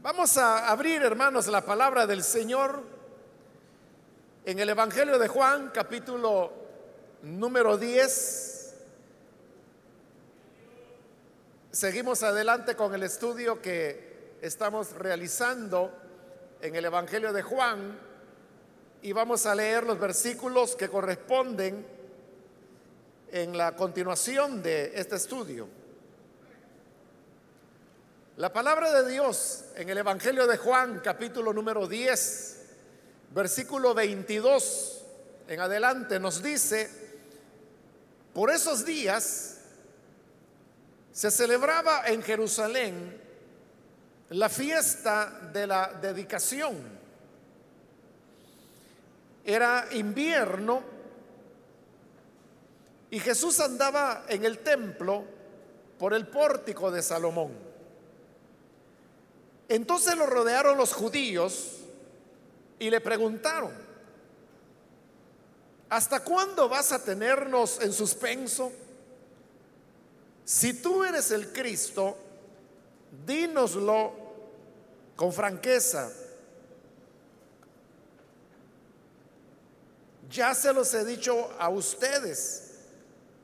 Vamos a abrir, hermanos, la palabra del Señor en el Evangelio de Juan, capítulo número 10. Seguimos adelante con el estudio que estamos realizando en el Evangelio de Juan y vamos a leer los versículos que corresponden en la continuación de este estudio. La palabra de Dios en el Evangelio de Juan, capítulo número 10, versículo 22 en adelante, nos dice, por esos días se celebraba en Jerusalén la fiesta de la dedicación. Era invierno y Jesús andaba en el templo por el pórtico de Salomón. Entonces lo rodearon los judíos y le preguntaron, ¿hasta cuándo vas a tenernos en suspenso? Si tú eres el Cristo, dínoslo con franqueza. Ya se los he dicho a ustedes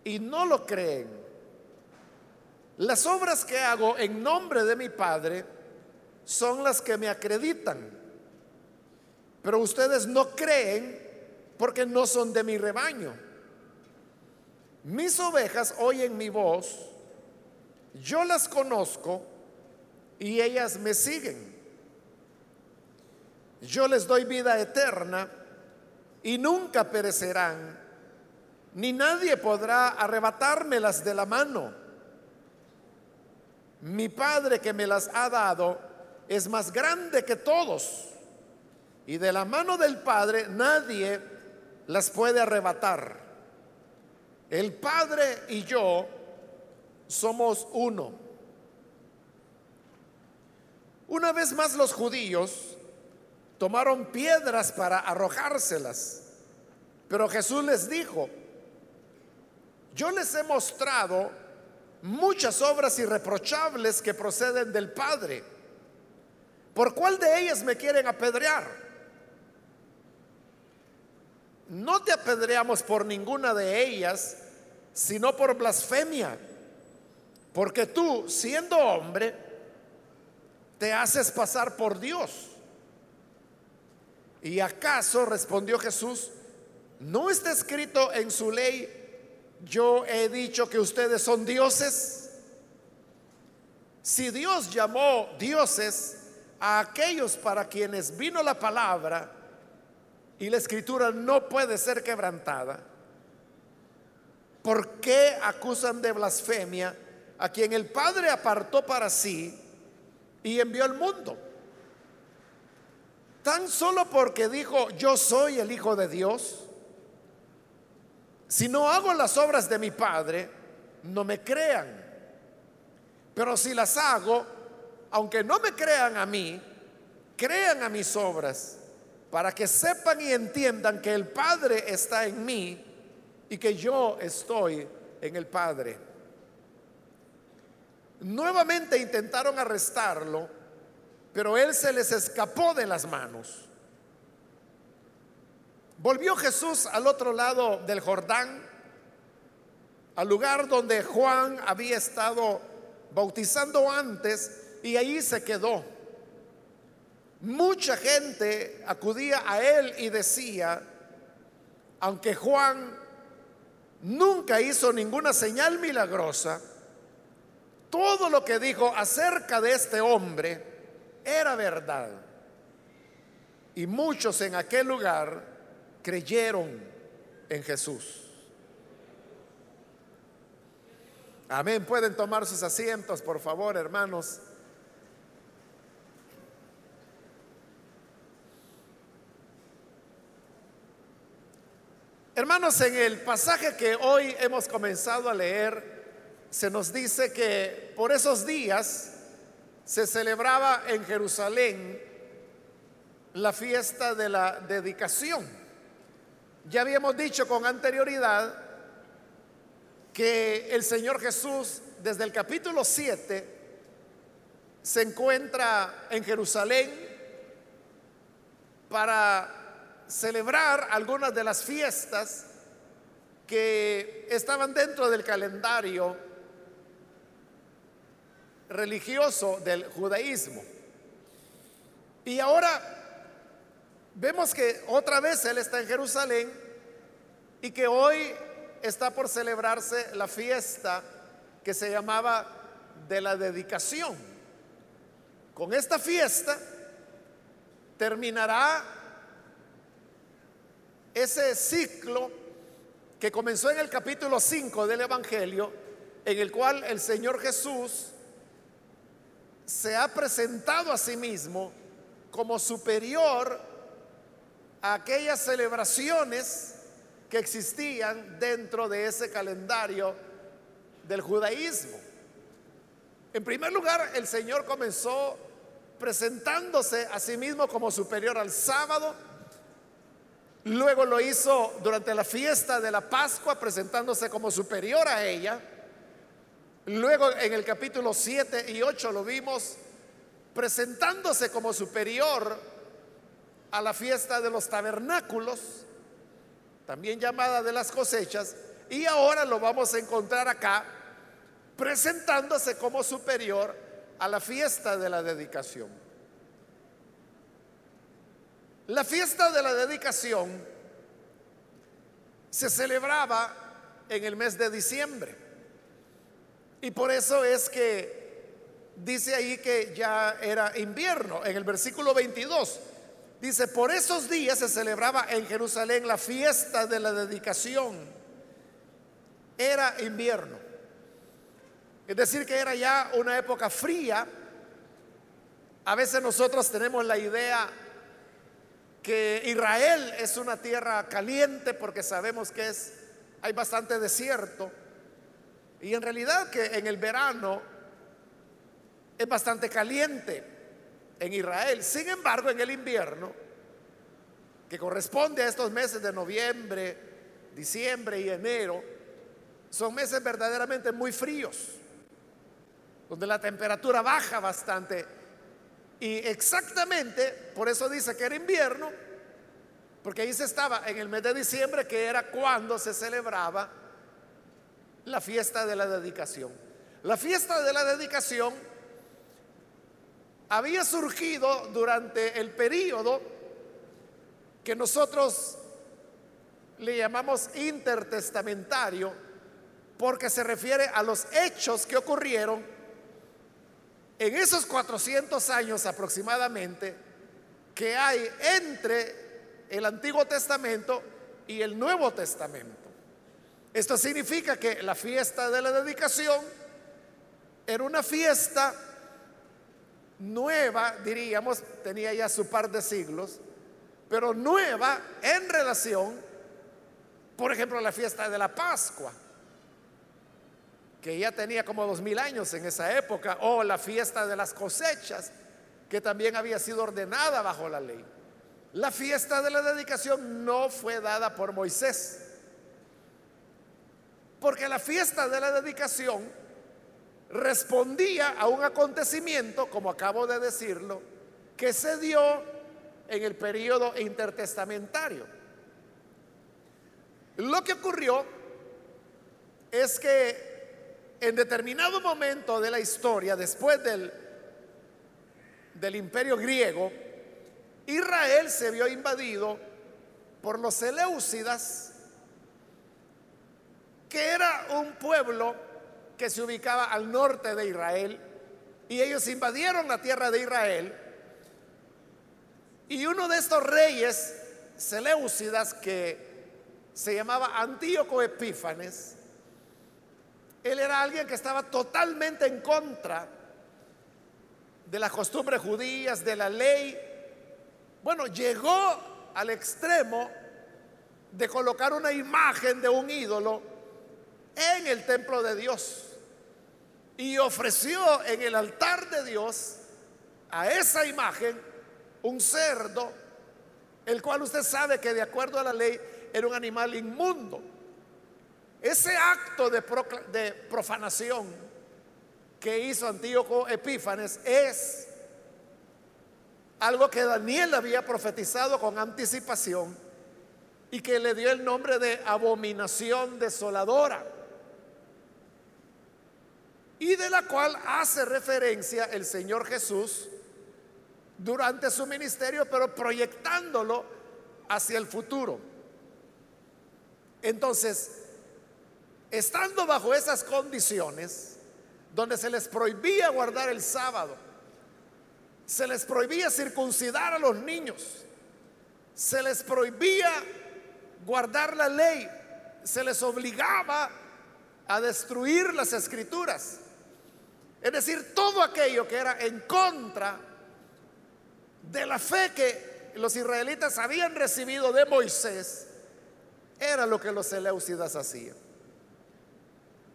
y no lo creen. Las obras que hago en nombre de mi Padre, son las que me acreditan. Pero ustedes no creen porque no son de mi rebaño. Mis ovejas oyen mi voz, yo las conozco y ellas me siguen. Yo les doy vida eterna y nunca perecerán, ni nadie podrá arrebatármelas de la mano. Mi Padre que me las ha dado, es más grande que todos y de la mano del Padre nadie las puede arrebatar. El Padre y yo somos uno. Una vez más los judíos tomaron piedras para arrojárselas, pero Jesús les dijo, yo les he mostrado muchas obras irreprochables que proceden del Padre ¿Por cuál de ellas me quieren apedrear? No te apedreamos por ninguna de ellas, sino por blasfemia. Porque tú, siendo hombre, te haces pasar por Dios. ¿Y acaso, respondió Jesús, no está escrito en su ley, yo he dicho que ustedes son dioses? Si Dios llamó dioses a aquellos para quienes vino la palabra y la escritura no puede ser quebrantada, ¿por qué acusan de blasfemia a quien el Padre apartó para sí y envió al mundo? Tan solo porque dijo, yo soy el Hijo de Dios, si no hago las obras de mi Padre, no me crean. Pero si las hago, aunque no me crean a mí, crean a mis obras, para que sepan y entiendan que el Padre está en mí y que yo estoy en el Padre. Nuevamente intentaron arrestarlo, pero él se les escapó de las manos. Volvió Jesús al otro lado del Jordán, al lugar donde Juan había estado bautizando antes y ahí se quedó. Mucha gente acudía a él y decía, aunque Juan nunca hizo ninguna señal milagrosa, todo lo que dijo acerca de este hombre era verdad. Y muchos en aquel lugar creyeron en Jesús. Amén. Pueden tomar sus asientos, por favor, hermanos. Hermanos, en el pasaje que hoy hemos comenzado a leer, se nos dice que por esos días se celebraba en Jerusalén la fiesta de la dedicación. Ya habíamos dicho con anterioridad que el Señor Jesús desde el capítulo 7 se encuentra en Jerusalén para celebrar algunas de las fiestas que estaban dentro del calendario religioso del judaísmo. Y ahora vemos que otra vez Él está en Jerusalén y que hoy está por celebrarse la fiesta que se llamaba de la dedicación. Con esta fiesta terminará ese ciclo que comenzó en el capítulo 5 del Evangelio, en el cual el Señor Jesús se ha presentado a sí mismo como superior a aquellas celebraciones que existían dentro de ese calendario del judaísmo. En primer lugar, el Señor comenzó presentándose a sí mismo como superior al sábado. Luego lo hizo durante la fiesta de la Pascua, presentándose como superior a ella. Luego en el capítulo 7 y 8 lo vimos presentándose como superior a la fiesta de los tabernáculos, también llamada de las cosechas, y ahora lo vamos a encontrar acá presentándose como superior a la fiesta de la dedicación. La fiesta de la dedicación se celebraba en el mes de diciembre. Y por eso es que dice ahí que ya era invierno. En el versículo 22 dice, por esos días se celebraba en Jerusalén la fiesta de la dedicación. Era invierno. Es decir, que era ya una época fría. A veces nosotros tenemos la idea que Israel es una tierra caliente porque sabemos que es hay bastante desierto. Y en realidad que en el verano es bastante caliente en Israel. Sin embargo, en el invierno, que corresponde a estos meses de noviembre, diciembre y enero, son meses verdaderamente muy fríos, donde la temperatura baja bastante. Y exactamente, por eso dice que era invierno, porque ahí se estaba en el mes de diciembre, que era cuando se celebraba la fiesta de la dedicación. La fiesta de la dedicación había surgido durante el periodo que nosotros le llamamos intertestamentario, porque se refiere a los hechos que ocurrieron en esos 400 años aproximadamente que hay entre el Antiguo Testamento y el Nuevo Testamento. Esto significa que la fiesta de la dedicación era una fiesta nueva, diríamos, tenía ya su par de siglos, pero nueva en relación, por ejemplo, a la fiesta de la Pascua, que ya tenía como dos mil años en esa época, o la fiesta de las cosechas, que también había sido ordenada bajo la ley. La fiesta de la dedicación no fue dada por Moisés, porque la fiesta de la dedicación respondía a un acontecimiento, como acabo de decirlo, que se dio en el periodo intertestamentario. Lo que ocurrió es que en determinado momento de la historia, después del, del imperio griego, Israel se vio invadido por los Seleucidas, que era un pueblo que se ubicaba al norte de Israel y ellos invadieron la tierra de Israel. Y uno de estos reyes Seleucidas que se llamaba Antíoco Epífanes, él era alguien que estaba totalmente en contra de las costumbres judías, de la ley. Bueno, llegó al extremo de colocar una imagen de un ídolo en el templo de Dios y ofreció en el altar de Dios a esa imagen un cerdo, el cual usted sabe que de acuerdo a la ley era un animal inmundo. Ese acto de, profanación que hizo Antíoco Epífanes es algo que Daniel había profetizado con anticipación y que le dio el nombre de abominación desoladora y de la cual hace referencia el Señor Jesús durante su ministerio, pero proyectándolo hacia el futuro. Entonces, estando bajo esas condiciones, donde se les prohibía guardar el sábado, se les prohibía circuncidar a los niños, se les prohibía guardar la ley, se les obligaba a destruir las escrituras. Es decir, todo aquello que era en contra de la fe que los israelitas habían recibido de Moisés, era lo que los Seleucidas hacían.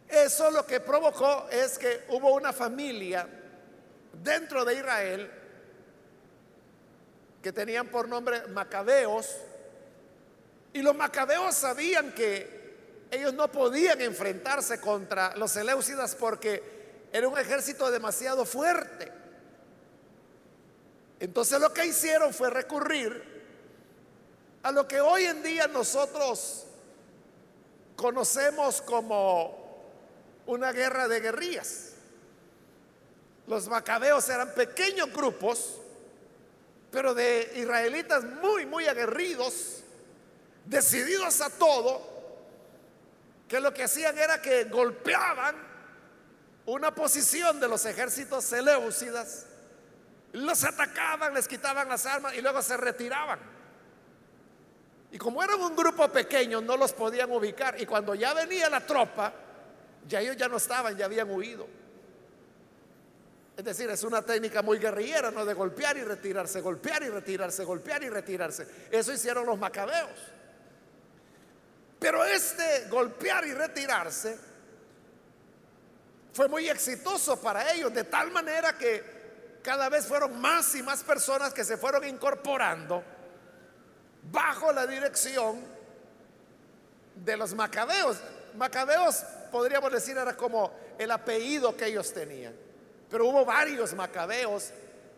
Eso lo que provocó es que hubo una familia dentro de Israel que tenían por nombre Macabeos, y los Macabeos sabían que ellos no podían enfrentarse contra los Seleucidas porque era un ejército demasiado fuerte. Entonces lo que hicieron fue recurrir a lo que hoy en día nosotros conocemos como una guerra de guerrillas. Los macabeos eran pequeños grupos, pero de israelitas muy, muy aguerridos, decididos a todo, que lo que hacían era que golpeaban una posición de los ejércitos seleucidas, los atacaban, les quitaban las armas y luego se retiraban. Y como eran un grupo pequeño, no los podían ubicar. Y cuando ya venía la tropa, ya ellos ya no estaban, ya habían huido. Es decir, es una técnica muy guerrillera, ¿no? De golpear y retirarse, golpear y retirarse, golpear y retirarse. Eso hicieron los macabeos. Pero este golpear y retirarse fue muy exitoso para ellos, de tal manera que cada vez fueron más y más personas que se fueron incorporando bajo la dirección de los macabeos. Macabeos, podríamos decir, era como el apellido que ellos tenían. Pero hubo varios macabeos.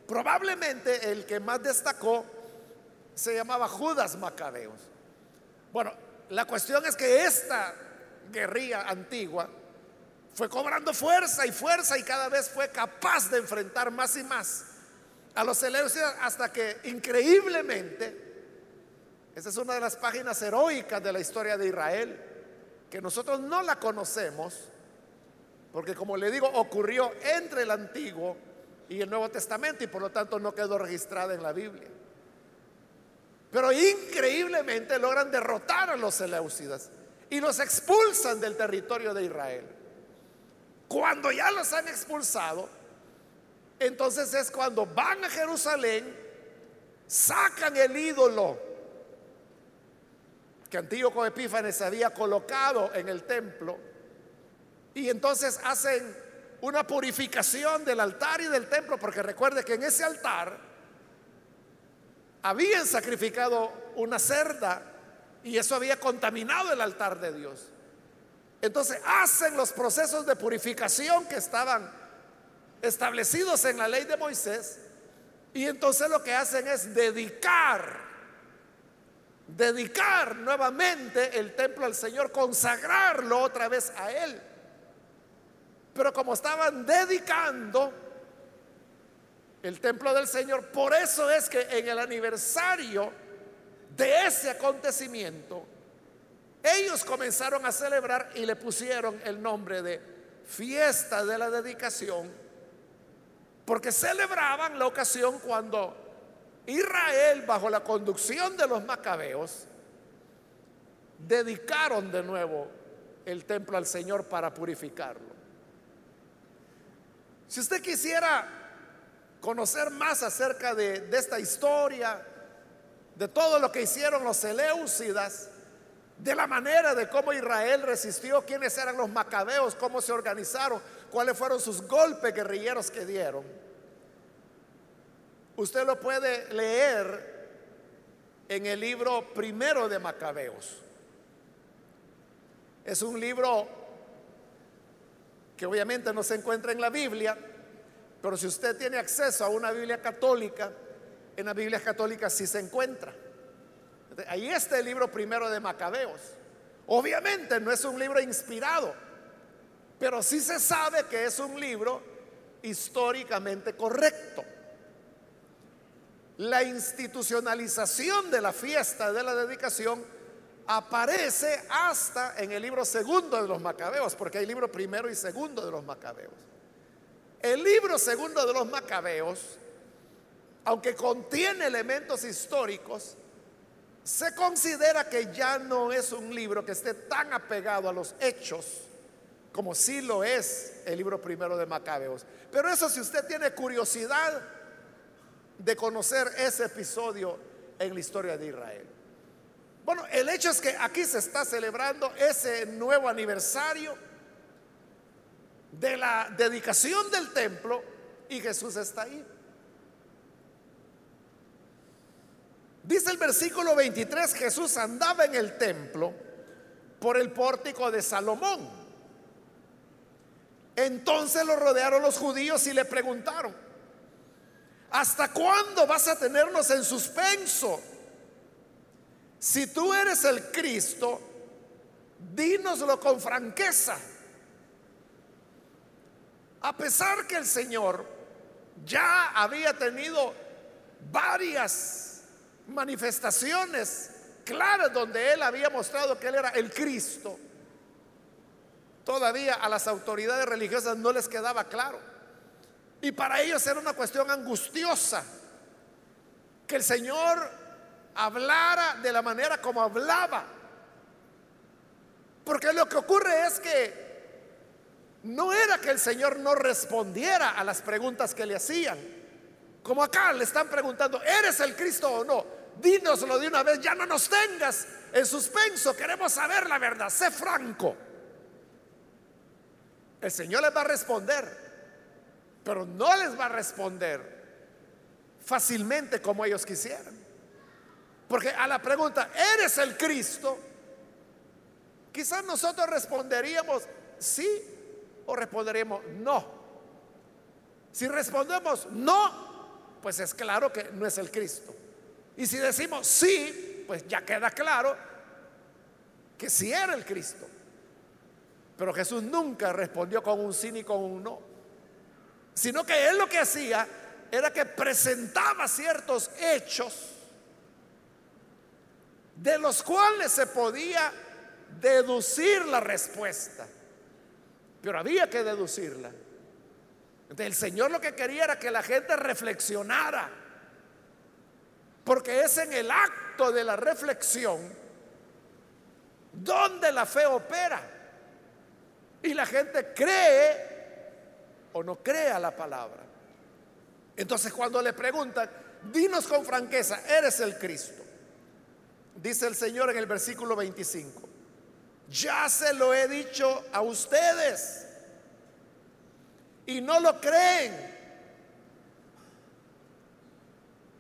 Probablemente el que más destacó se llamaba Judas Macabeos. Bueno, la cuestión es que esta guerrilla antigua fue cobrando fuerza y fuerza y cada vez fue capaz de enfrentar más y más a los Seleucidas hasta que increíblemente, esa es una de las páginas heroicas de la historia de Israel, que nosotros no la conocemos, porque como le digo, ocurrió entre el Antiguo y el Nuevo Testamento y por lo tanto no quedó registrada en la Biblia. Pero increíblemente logran derrotar a los Seleucidas y los expulsan del territorio de Israel. Cuando ya los han expulsado, entonces es cuando van a Jerusalén, sacan el ídolo que Antíoco Epífanes había colocado en el templo y entonces hacen una purificación del altar y del templo, porque recuerde que en ese altar habían sacrificado una cerda y eso había contaminado el altar de Dios. Entonces hacen los procesos de purificación que estaban establecidos en la ley de Moisés y entonces lo que hacen es dedicar, dedicar nuevamente el templo al Señor, consagrarlo otra vez a Él. Pero como estaban dedicando el templo del Señor, por eso es que en el aniversario de ese acontecimiento, ellos comenzaron a celebrar y le pusieron el nombre de fiesta de la dedicación, porque celebraban la ocasión cuando Israel, bajo la conducción de los macabeos, dedicaron de nuevo el templo al Señor para purificarlo. Si usted quisiera conocer más acerca de, esta historia, de todo lo que hicieron los Seleucidas, de la manera de cómo Israel resistió, quiénes eran los macabeos, cómo se organizaron, cuáles fueron sus golpes guerrilleros que dieron. Usted lo puede leer en el libro primero de Macabeos. Es un libro que obviamente no se encuentra en la Biblia, pero si usted tiene acceso a una Biblia católica, en la Biblia católica sí se encuentra. Ahí está el libro primero de Macabeos. Obviamente no es un libro inspirado, pero sí se sabe que es un libro históricamente correcto. La institucionalización de la fiesta de la dedicación aparece hasta en el libro segundo de los Macabeos, porque hay libro primero y segundo de los Macabeos. El libro segundo de los Macabeos, aunque contiene elementos históricos, se considera que ya no es un libro que esté tan apegado a los hechos como sí lo es el libro primero de Macabeos. Pero eso si usted tiene curiosidad de conocer ese episodio en la historia de Israel. Bueno, el hecho es que aquí se está celebrando ese nuevo aniversario de la dedicación del templo y Jesús está ahí. Dice el versículo 23, Jesús andaba en el templo por el pórtico de Salomón. Entonces lo rodearon los judíos y le preguntaron, ¿hasta cuándo vas a tenernos en suspenso? Si tú eres el Cristo, dínoslo con franqueza. A pesar que el Señor ya había tenido varias manifestaciones claras donde Él había mostrado que Él era el Cristo, todavía a las autoridades religiosas no les quedaba claro. Y para ellos era una cuestión angustiosa que el Señor hablara de la manera como hablaba. Porque lo que ocurre es que no era que el Señor no respondiera a las preguntas que le hacían. Como acá le están preguntando, ¿eres el Cristo o no? Dínoslo de una vez, ya no nos tengas en suspenso, queremos saber la verdad, sé franco. El Señor les va a responder, pero no les va a responder fácilmente como ellos quisieran. Porque a la pregunta, ¿eres el Cristo? Quizás nosotros responderíamos sí o responderíamos no. Si respondemos no, pues es claro que no es el Cristo. Y si decimos sí, pues ya queda claro que sí era el Cristo. Pero Jesús nunca respondió con un sí ni con un no, sino que él lo que hacía era que presentaba ciertos hechos de los cuales se podía deducir la respuesta. Pero había que deducirla. Entonces el Señor lo que quería era que la gente reflexionara. Porque es en el acto de la reflexión donde la fe opera. Y la gente cree o no cree a la palabra. Entonces cuando le preguntan, dinos con franqueza, ¿eres el Cristo? Dice el Señor en el versículo 25, ya se lo he dicho a ustedes y no lo creen.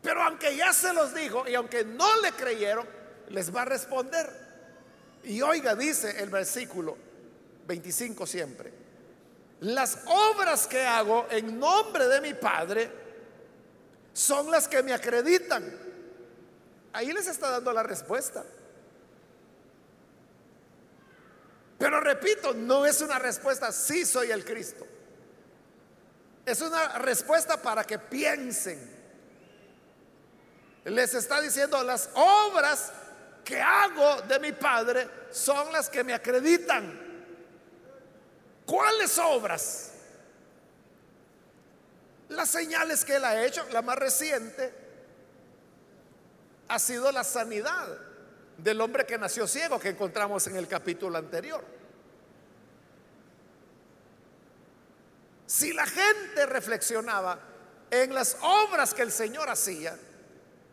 Pero aunque ya se los dijo y aunque no le creyeron, les va a responder. Y oiga, dice el versículo 25 siempre, las obras que hago en nombre de mi Padre son las que me acreditan Ahí les está dando la respuesta. Pero repito, no es una respuesta, sí soy el Cristo. Es una respuesta para que piensen. Les está diciendo, las obras que hago de mi Padre son las que me acreditan. ¿Cuáles obras? Las señales que Él ha hecho, la más reciente, ha sido la sanidad del hombre que nació ciego que encontramos en el capítulo anterior. Si la gente reflexionaba en las obras que el Señor hacía,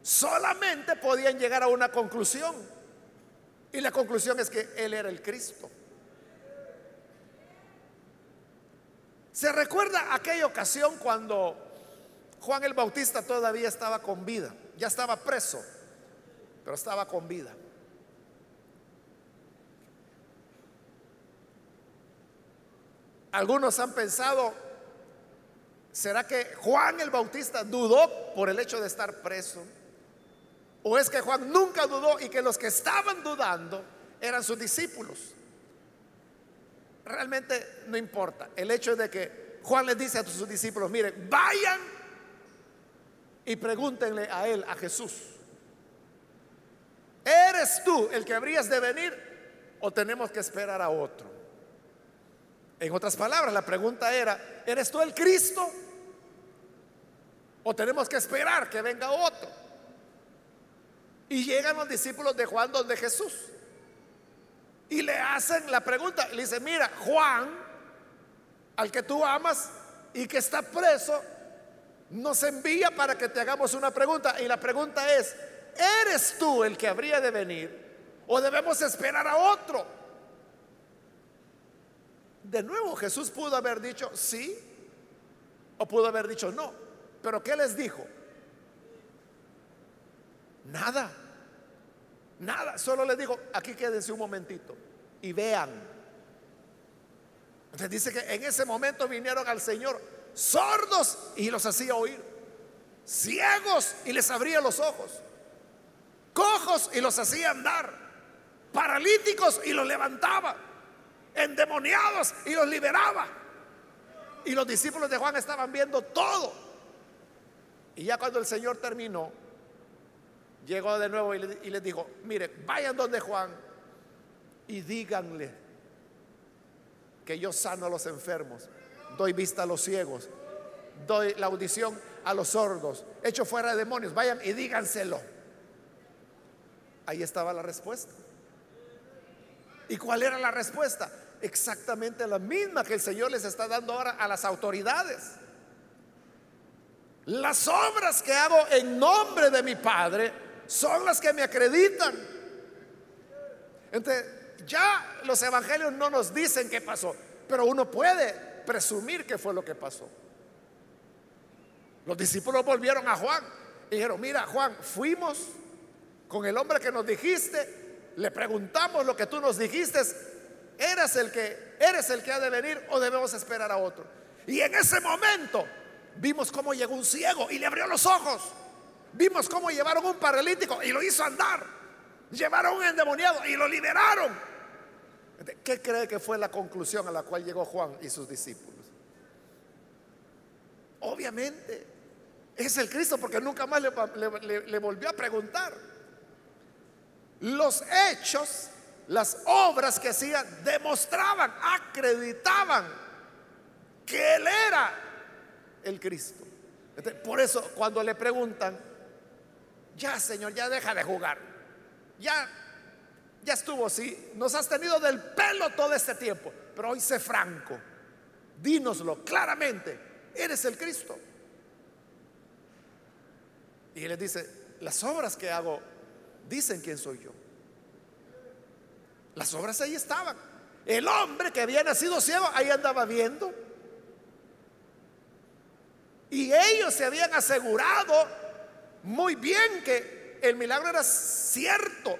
solamente podían llegar a una conclusión. Y la conclusión es que Él era el Cristo. ¿Se recuerda aquella ocasión cuando Juan el Bautista todavía estaba con vida? Ya estaba preso pero estaba con vida. Algunos han pensado, ¿será que Juan el Bautista dudó por el hecho de estar preso? ¿O es que Juan nunca dudó y que los que estaban dudando eran sus discípulos? Realmente no importa. El hecho de que Juan les dice a sus discípulos, miren, vayan y pregúntenle a él, a Jesús, ¿eres tú el que habrías de venir o tenemos que esperar a otro? En otras palabras, la pregunta era, ¿eres tú el Cristo? ¿O tenemos que esperar que venga otro? Y llegan los discípulos de Juan donde Jesús. Y le hacen la pregunta. Le dice, mira, Juan, al que tú amas y que está preso, nos envía para que te hagamos una pregunta. Y la pregunta es, ¿eres tú el que habría de venir? ¿O debemos esperar a otro? De nuevo Jesús pudo haber dicho sí o pudo haber dicho no. Pero ¿qué les dijo? Nada. Nada. Solo les digo, aquí quédense un momentito y vean. Entonces dice que en ese momento vinieron al Señor sordos y los hacía oír. Ciegos y les abría los ojos. Cojos y los hacía andar. Paralíticos y los levantaba endemoniados y los liberaba. Y los discípulos de Juan estaban viendo todo. Y ya cuando el Señor terminó, llegó de nuevo y, les dijo, mire, vayan donde Juan y díganle que yo sano a los enfermos, doy vista a los ciegos, doy la audición a los sordos, echo fuera de demonios, vayan y díganselo. Ahí estaba la respuesta. ¿Y cuál era la respuesta? exactamente la misma que el Señor les está dando ahora a las autoridades. Las obras que hago en nombre de mi Padre son las que me acreditan. Entonces, ya los evangelios no nos dicen qué pasó, pero uno puede presumir que fue lo que pasó. Los discípulos volvieron a Juan y dijeron, mira Juan, fuimos con el hombre que nos dijiste, le preguntamos lo que tú nos dijiste ¿Eres el que eres el que ha de venir o debemos esperar a otro? Y en ese momento vimos cómo llegó un ciego y le abrió los ojos. Vimos cómo llevaron un paralítico y lo hizo andar. Llevaron un endemoniado y lo liberaron. ¿Qué cree que fue la conclusión a la cual llegó Juan y sus discípulos? Obviamente es el Cristo porque nunca más le, le volvió a preguntar. Los hechos las obras que hacía demostraban, acreditaban que Él era el Cristo. por eso cuando le preguntan, ya Señor, ya deja de jugar, ya, ya estuvo así, nos has tenido del pelo todo este tiempo, pero hoy sé franco, dínoslo claramente, eres el Cristo. Y Él les dice, las obras que hago dicen quién soy yo. Las obras ahí estaban. El hombre que había nacido ciego ahí andaba viendo. Y ellos se habían asegurado muy bien que el milagro era cierto.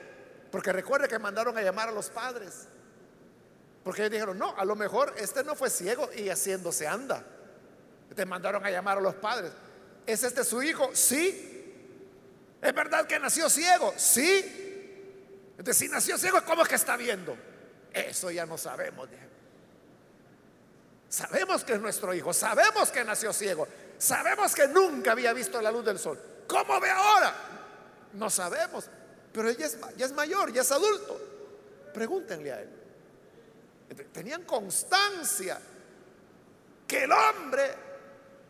Porque recuerde que mandaron a llamar a los padres. Porque ellos dijeron, no, a lo mejor este no fue ciego y haciéndose anda. Te mandaron a llamar a los padres. ¿Es este su hijo? Sí. ¿Es verdad que nació ciego? Sí. Entonces, si nació ciego, ¿cómo es que está viendo? Eso ya no sabemos. Sabemos que es nuestro hijo, sabemos que nació ciego, sabemos que nunca había visto la luz del sol. ¿Cómo ve ahora? No sabemos, pero ella es, ya es mayor, ya es adulto. Pregúntenle a él. Tenían constancia que el hombre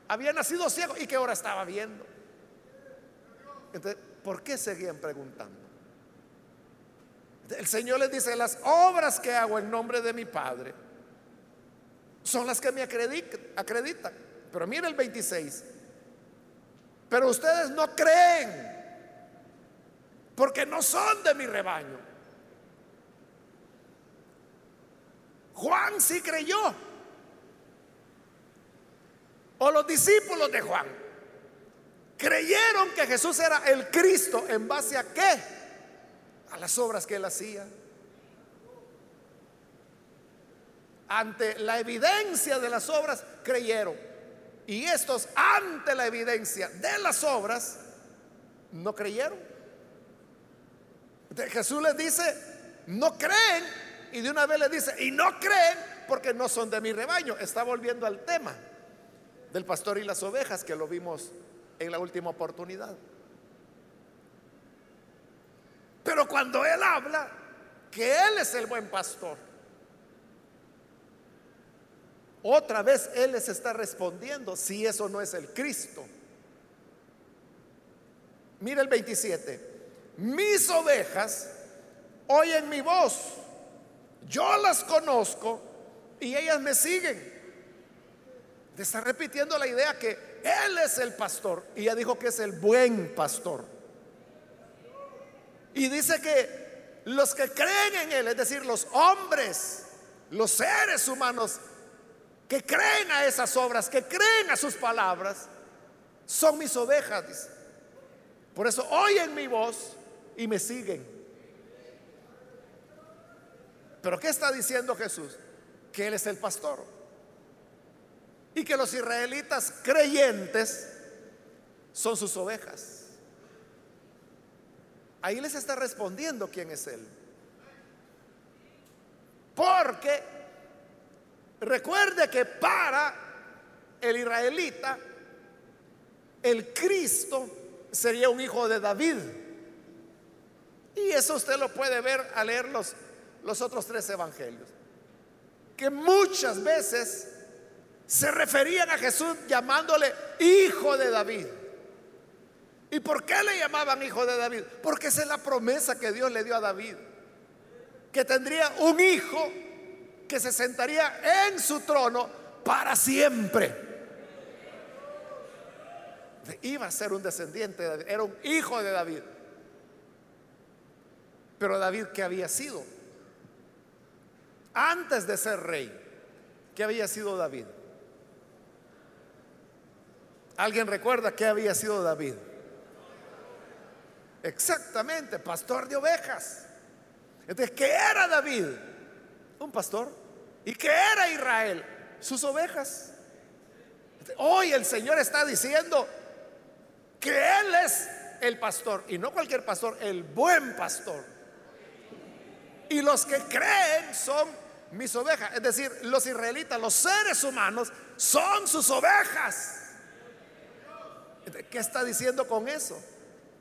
había nacido ciego y que ahora estaba viendo. Entonces, ¿por qué seguían preguntando? El Señor les dice, las obras que hago en nombre de mi Padre son las que me acreditan. Pero mire el 26. Pero ustedes no creen porque no son de mi rebaño. Juan sí creyó. O los discípulos de Juan creyeron que Jesús era el Cristo en base a qué? a las obras que él hacía. ante la evidencia de las obras, creyeron. Y estos, ante la evidencia de las obras, no creyeron. Jesús les dice, no creen. Y de una vez les dice, y no creen porque no son de mi rebaño. Está volviendo al tema del pastor y las ovejas que lo vimos en la última oportunidad. Pero cuando Él habla, que Él es el buen pastor, otra vez Él les está respondiendo si eso no es el Cristo. Mira el 27. Mis ovejas oyen mi voz. Yo las conozco y ellas me siguen. Está repitiendo la idea que Él es el pastor. Y ya dijo que es el buen pastor. Y dice que los que creen en Él, es decir, los hombres, los seres humanos que creen a esas obras, que creen a sus palabras, son mis ovejas. Por eso oyen mi voz y me siguen. Pero ¿qué está diciendo Jesús? Que Él es el pastor. Y que los israelitas creyentes son sus ovejas. Ahí les está respondiendo quién es Él. Porque recuerde que para el israelita, el Cristo sería un hijo de David. Y eso usted lo puede ver al leer los, los otros tres evangelios. Que muchas veces se referían a Jesús llamándole hijo de David. ¿Y por qué le llamaban hijo de David? Porque esa es la promesa que Dios le dio a David. Que tendría un hijo que se sentaría en su trono para siempre. Iba a ser un descendiente de David, era un hijo de David. Pero David, ¿qué había sido? Antes de ser rey, ¿qué había sido David? ¿Alguien recuerda qué había sido David? Exactamente, pastor de ovejas. Entonces, ¿qué era David? Un pastor. ¿Y qué era Israel? Sus ovejas. Hoy el Señor está diciendo que Él es el pastor, y no cualquier pastor, el buen pastor. Y los que creen son mis ovejas. Es decir, los israelitas, los seres humanos, son sus ovejas. ¿Qué está diciendo con eso?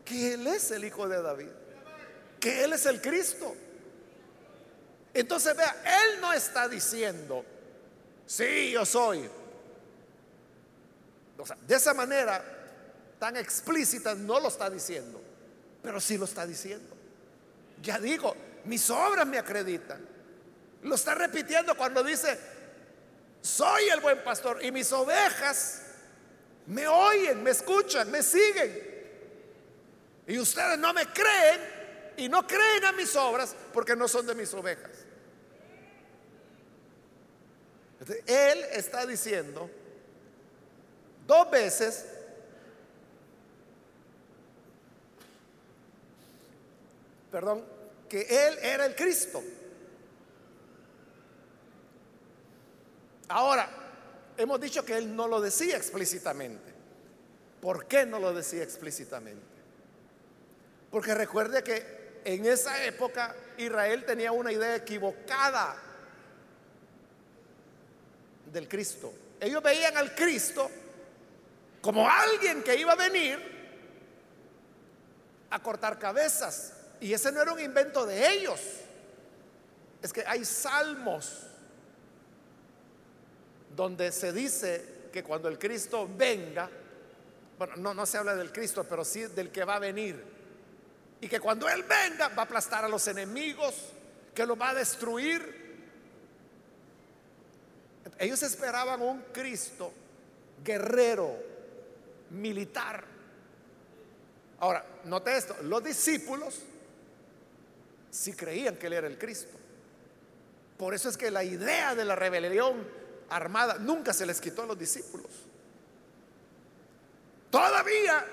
Que Él es el Hijo de David. Que Él es el Cristo. Entonces vea, Él no está diciendo, sí, yo soy. O sea, de esa manera tan explícita no lo está diciendo, pero sí lo está diciendo. Ya digo, mis obras me acreditan. Lo está repitiendo cuando dice, soy el buen pastor y mis ovejas me oyen, me escuchan, me siguen. Y ustedes no me creen y no creen a mis obras porque no son de mis ovejas. Él está diciendo dos veces perdón, que Él era el Cristo. Ahora, hemos dicho que Él no lo decía explícitamente. ¿Por qué no lo decía explícitamente? Porque recuerde que en esa época Israel tenía una idea equivocada del Cristo. Ellos veían al Cristo como alguien que iba a venir a cortar cabezas, y ese no era un invento de ellos. Es que hay salmos donde se dice que cuando el Cristo venga, bueno, no, no se habla del Cristo, pero sí del que va a venir. Y que cuando Él venga va a aplastar a los enemigos, que lo va a destruir. Ellos esperaban un Cristo guerrero, militar. Ahora, note esto, los discípulos si creían que él era el Cristo. Por eso es que la idea de la rebelión armada nunca se les quitó a los discípulos. Todavía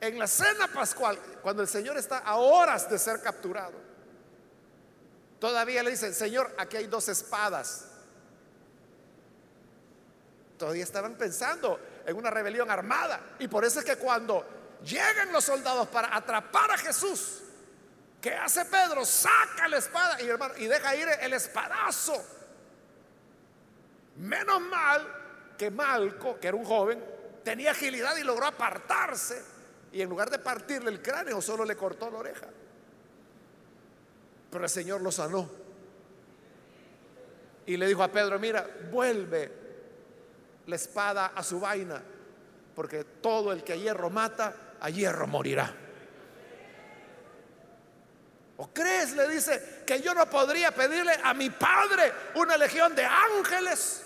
en la cena pascual, cuando el Señor está a horas de ser capturado, todavía le dicen, Señor, aquí hay dos espadas. Todavía estaban pensando en una rebelión armada. Y por eso es que cuando llegan los soldados para atrapar a Jesús, ¿qué hace Pedro? Saca la espada y, y deja ir el espadazo. Menos mal que Malco, que era un joven, tenía agilidad y logró apartarse. Y en lugar de partirle el cráneo, solo le cortó la oreja. Pero el Señor lo sanó. Y le dijo a Pedro, mira, vuelve la espada a su vaina, porque todo el que a hierro mata, a hierro morirá. ¿O crees, le dice, que yo no podría pedirle a mi Padre una legión de ángeles?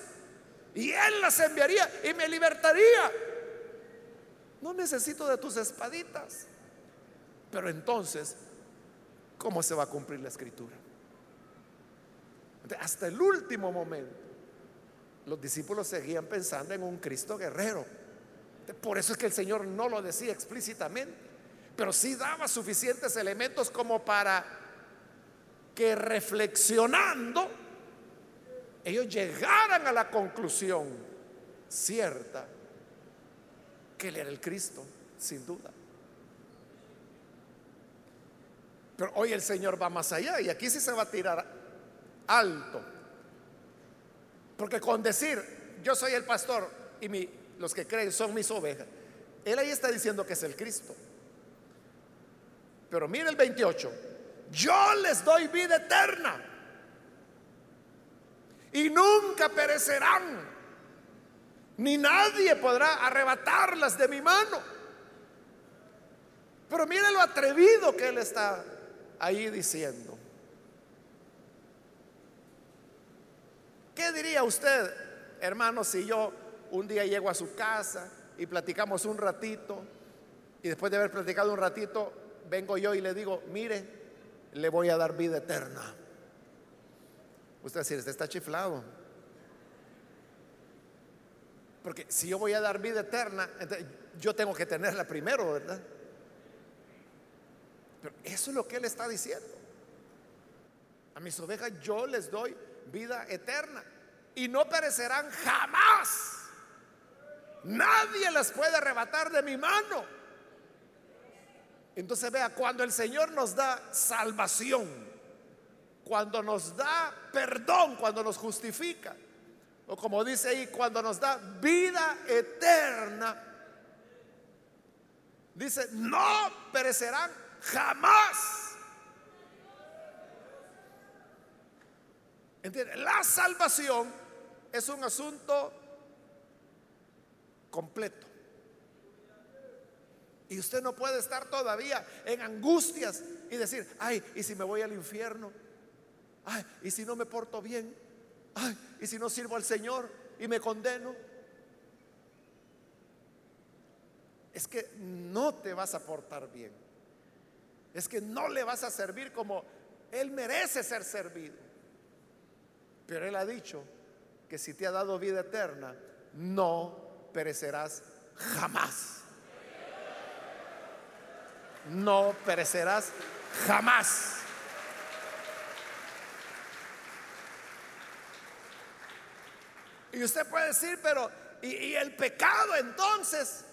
Y Él las enviaría y me libertaría. No necesito de tus espaditas. Pero entonces, ¿cómo se va a cumplir la escritura? Hasta el último momento, los discípulos seguían pensando en un Cristo guerrero. Por eso es que el Señor no lo decía explícitamente, pero sí daba suficientes elementos como para que reflexionando ellos llegaran a la conclusión cierta que Él era el Cristo, sin duda. Pero hoy el Señor va más allá y aquí sí se va a tirar alto. Porque con decir, yo soy el pastor y los que creen son mis ovejas, Él ahí está diciendo que es el Cristo. Pero mire el 28, yo les doy vida eterna y nunca perecerán, ni nadie podrá arrebatarlas de mi mano. Pero mire lo atrevido que él está ahí diciendo. ¿Qué diría usted, hermano, si yo un día llego a su casa y platicamos un ratito y después de haber platicado un ratito, vengo yo y le digo, mire, le voy a dar vida eterna? Usted decir, este está chiflado. Porque si yo voy a dar vida eterna, yo tengo que tenerla primero, ¿verdad? Pero eso es lo que él está diciendo. A mis ovejas yo les doy vida eterna y no perecerán jamás. Nadie las puede arrebatar de mi mano. Entonces vea, cuando el Señor nos da salvación, cuando nos da perdón, cuando nos justifica, o como dice ahí, cuando nos da vida eterna, dice, no perecerán jamás. La salvación es un asunto completo. Y usted no puede estar todavía en angustias y decir, ay, ¿y si me voy al infierno? Ay, ¿y si no me porto bien? Ay, ¿y si no sirvo al Señor y me condeno? Es que no te vas a portar bien. Es que no le vas a servir como Él merece ser servido. Pero Él ha dicho que si te ha dado vida eterna, no perecerás jamás. No perecerás jamás. Y usted puede decir, pero ¿y, el pecado entonces?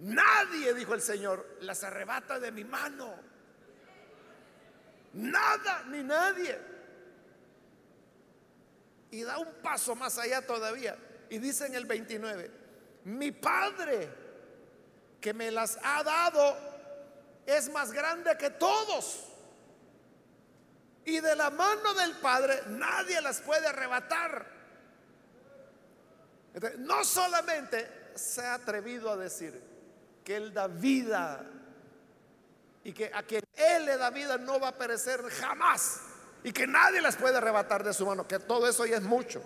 Nadie, dijo el Señor, las arrebata de mi mano. Nada ni nadie. Y da un paso más allá todavía. Y dice en el 29, mi Padre que me las ha dado es más grande que todos. Y de la mano del Padre nadie las puede arrebatar no solamente se ha atrevido a decir que Él da vida y que a quien Él le da vida no va a perecer jamás y que nadie las puede arrebatar de su mano, que todo eso ya es mucho.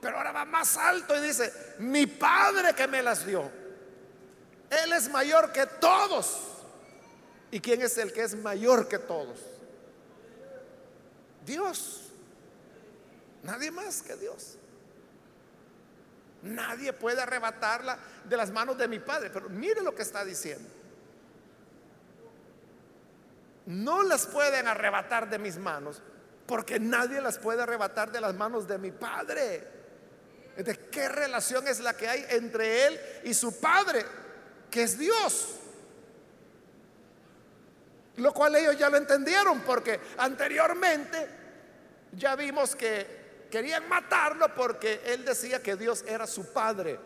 Pero ahora va más alto y dice, mi Padre que me las dio, Él es mayor que todos. ¿Y quién es el que es mayor que todos? Dios. Nadie más que Dios. Nadie puede arrebatarla de las manos de mi Padre. Pero mire lo que está diciendo. No las pueden arrebatar de mis manos porque nadie las puede arrebatar de las manos de mi Padre. ¿qué relación es la que hay entre él y su padre, que es Dios? Lo cual ellos ya lo entendieron porque anteriormente ya vimos que querían matarlo porque él decía que Dios era su padre.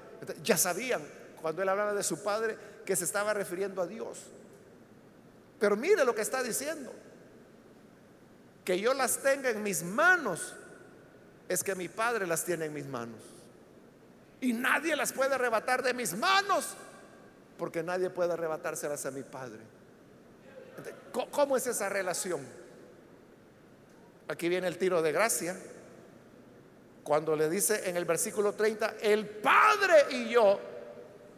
Ya sabían cuando él hablaba de su padre que se estaba refiriendo a Dios. Pero mire lo que está diciendo. Que yo las tenga en mis manos es que mi padre las tiene en mis manos. Y nadie las puede arrebatar de mis manos porque nadie puede arrebatárselas a mi padre. ¿Cómo es esa relación? Aquí viene el tiro de gracia. Cuando le dice en el versículo 30, el Padre y yo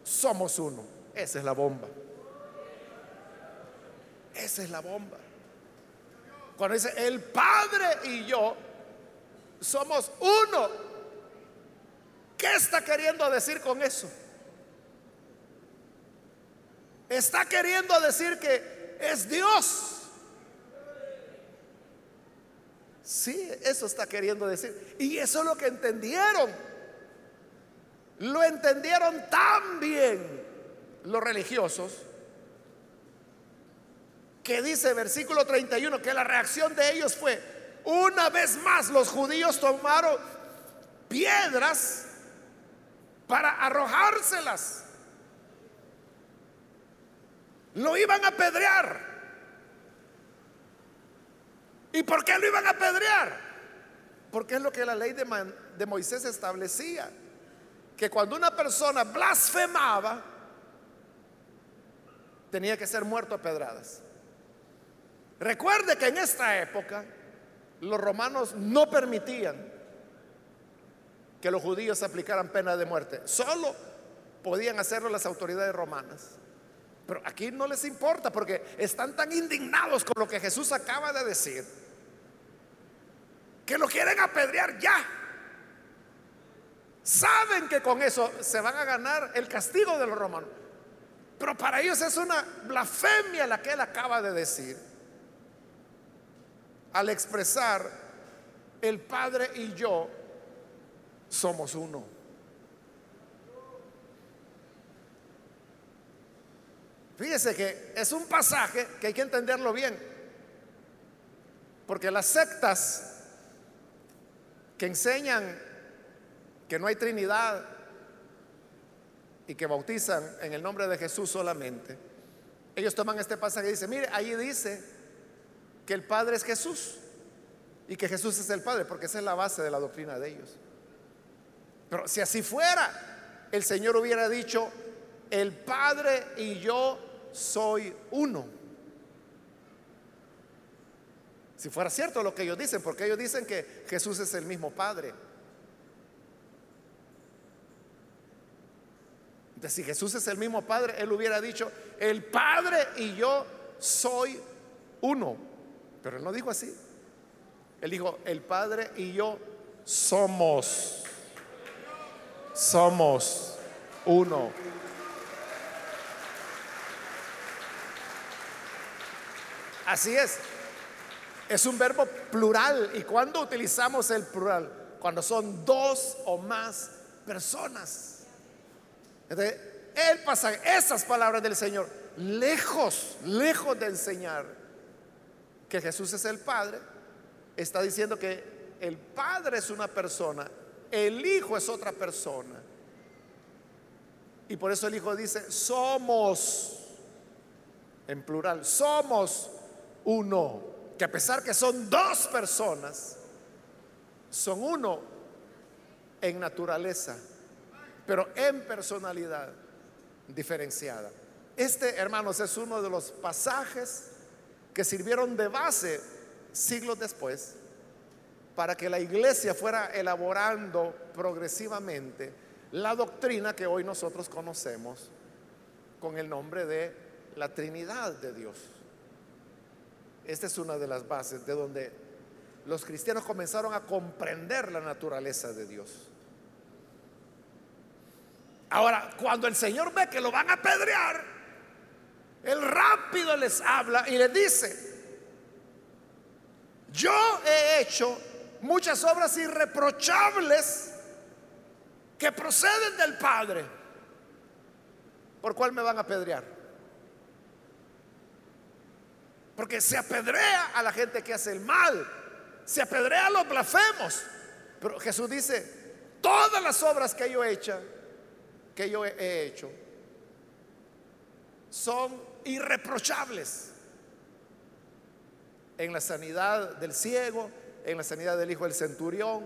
somos uno. Esa es la bomba. Esa es la bomba. Cuando dice, el Padre y yo somos uno. ¿Qué está queriendo decir con eso? Está queriendo decir que es Dios. Sí, eso está queriendo decir. Y eso es lo que entendieron. Lo entendieron tan bien los religiosos que dice versículo 31 que la reacción de ellos fue, una vez más los judíos tomaron piedras para arrojárselas. Lo iban a pedrear. ¿Y por qué lo iban a apedrear? Porque es lo que la ley de, de Moisés establecía. Que cuando una persona blasfemaba, tenía que ser muerto a pedradas. Recuerde que en esta época los romanos no permitían que los judíos aplicaran pena de muerte. Solo podían hacerlo las autoridades romanas. Pero aquí no les importa porque están tan indignados con lo que Jesús acaba de decir que lo quieren apedrear ya. Saben que con eso se van a ganar el castigo de los romanos. Pero para ellos es una blasfemia la que él acaba de decir. Al expresar, el Padre y yo somos uno. Fíjese que es un pasaje que hay que entenderlo bien. Porque las sectas que enseñan que no hay Trinidad y que bautizan en el nombre de Jesús solamente, ellos toman este pasaje y dicen, mire, ahí dice que el Padre es Jesús y que Jesús es el Padre, porque esa es la base de la doctrina de ellos. Pero si así fuera, el Señor hubiera dicho, el Padre y yo soy uno. Si fuera cierto lo que ellos dicen, porque ellos dicen que Jesús es el mismo Padre. Entonces, si Jesús es el mismo Padre, Él hubiera dicho, el Padre y yo soy uno. Pero Él no dijo así. Él dijo, el Padre y yo somos, somos uno. Así es. Es un verbo plural. ¿Y cuando utilizamos el plural? Cuando son dos o más personas. Entonces, él pasa esas palabras del Señor, lejos, lejos de enseñar que Jesús es el Padre, está diciendo que el Padre es una persona, el Hijo es otra persona. Y por eso el Hijo dice, somos, en plural, somos uno que a pesar que son dos personas, son uno en naturaleza, pero en personalidad diferenciada. Este, hermanos, es uno de los pasajes que sirvieron de base siglos después para que la iglesia fuera elaborando progresivamente la doctrina que hoy nosotros conocemos con el nombre de la Trinidad de Dios. Esta es una de las bases de donde los cristianos comenzaron a comprender la naturaleza de Dios. Ahora, cuando el Señor ve que lo van a apedrear, Él rápido les habla y les dice, yo he hecho muchas obras irreprochables que proceden del Padre, ¿por cuál me van a apedrear? Porque se apedrea a la gente que hace el mal, se apedrea a los blasfemos. Pero Jesús dice, todas las obras que yo he hecho, que yo he hecho, son irreprochables en la sanidad del ciego, en la sanidad del hijo del centurión,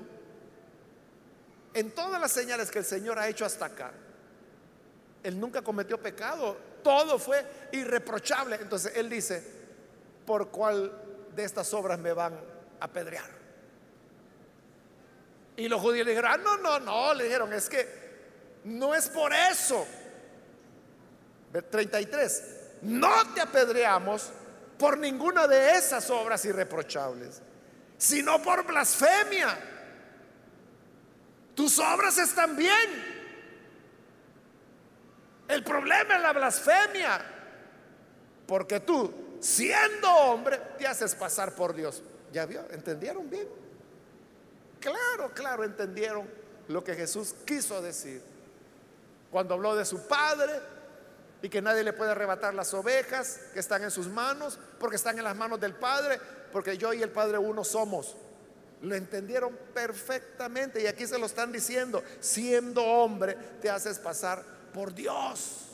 en todas las señales que el Señor ha hecho hasta acá. Él nunca cometió pecado, todo fue irreprochable. Entonces Él dice, ¿por cuál de estas obras me van a apedrear? Y los judíos le dijeron, ah, no, no, no, le dijeron, es que no es por eso. 33, no te apedreamos por ninguna de esas obras irreprochables, sino por blasfemia. Tus obras están bien. El problema es la blasfemia, porque tú, siendo hombre, te haces pasar por Dios. ¿Ya vio? ¿Entendieron bien? Claro, claro, entendieron lo que Jesús quiso decir. Cuando habló de su Padre, y que nadie le puede arrebatar las ovejas que están en sus manos, porque están en las manos del Padre, porque yo y el Padre uno somos. Lo entendieron perfectamente y aquí se lo están diciendo, siendo hombre te haces pasar por Dios.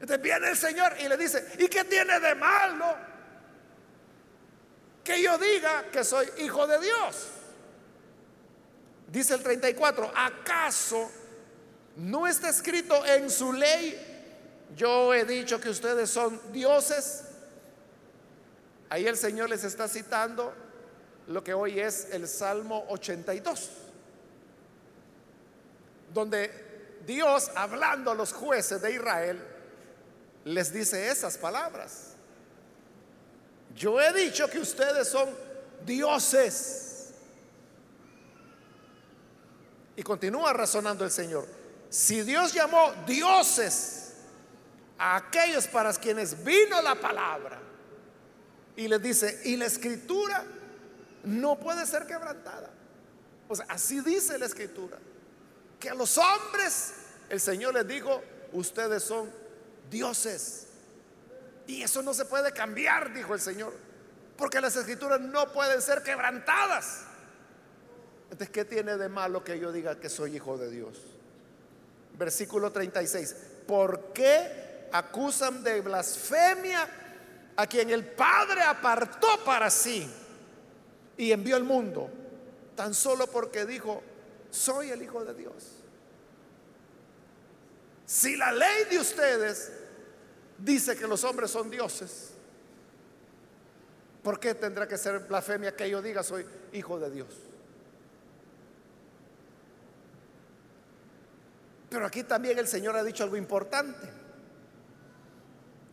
Entonces viene el Señor y le dice, ¿y qué tiene de malo que yo diga que soy hijo de Dios? Dice el 34, ¿acaso no está escrito en su ley, yo he dicho que ustedes son dioses. Ahí el Señor les está citando lo que hoy es el Salmo 82, donde Dios, hablando a los jueces de Israel, les dice esas palabras. Yo he dicho que ustedes son dioses. Y continúa razonando el Señor. Si Dios llamó dioses a aquellos para quienes vino la palabra y les dice, y la escritura no puede ser quebrantada. O sea, así dice la escritura. Que a los hombres el Señor les dijo, ustedes son dioses. Y eso no se puede cambiar, dijo el Señor, porque las escrituras no pueden ser quebrantadas. Entonces, ¿qué tiene de malo que yo diga que soy hijo de Dios? Versículo 36. ¿Por qué acusan de blasfemia a quien el Padre apartó para sí y envió al mundo? Tan solo porque dijo, soy el Hijo de Dios. Si la ley de ustedes dice que los hombres son dioses, ¿por qué tendrá que ser blasfemia que yo diga soy hijo de Dios? Pero aquí también el Señor ha dicho algo importante.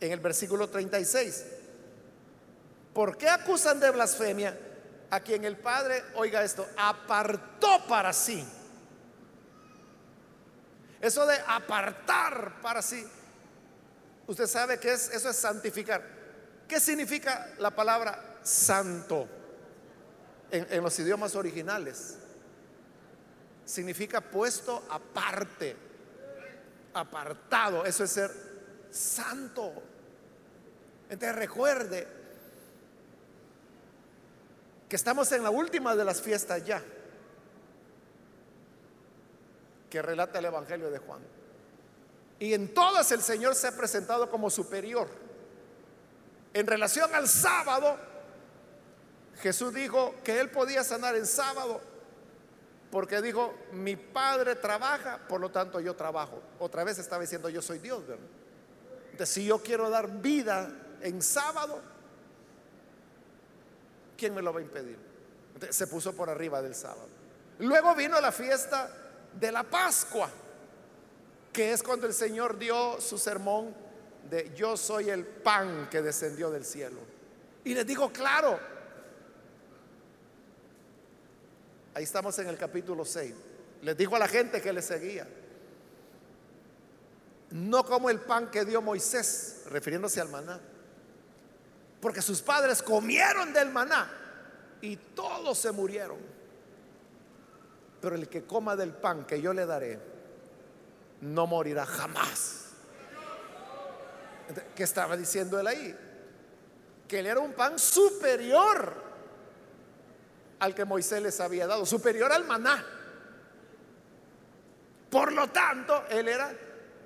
En el versículo 36. ¿Por qué acusan de blasfemia a quien el Padre, oiga esto, apartó para sí? Eso de apartar para sí, usted sabe que es, eso es santificar. ¿Qué significa la palabra santo en los idiomas originales? Significa puesto aparte apartado, eso es ser santo. Entonces recuerde que estamos en la última de las fiestas ya, que relata el Evangelio de Juan. Y en todas el Señor se ha presentado como superior. En relación al sábado, Jesús dijo que él podía sanar en sábado porque dijo, mi padre trabaja, por lo tanto yo trabajo. Otra vez estaba diciendo, yo soy Dios, ¿verdad? Entonces, si yo quiero dar vida en sábado, ¿quién me lo va a impedir? se puso por arriba del sábado. Luego vino la fiesta de la Pascua, que es cuando el Señor dio su sermón de yo soy el pan que descendió del cielo. Y les digo, claro, Ahí estamos en el capítulo 6. Les dijo a la gente que le seguía. No como el pan que dio Moisés, refiriéndose al maná. Porque sus padres comieron del maná y todos se murieron. pero el que coma del pan que yo le daré no morirá jamás. ¿Qué estaba diciendo él ahí? Que él era un pan superior al que Moisés les había dado, superior al maná. Por lo tanto, él era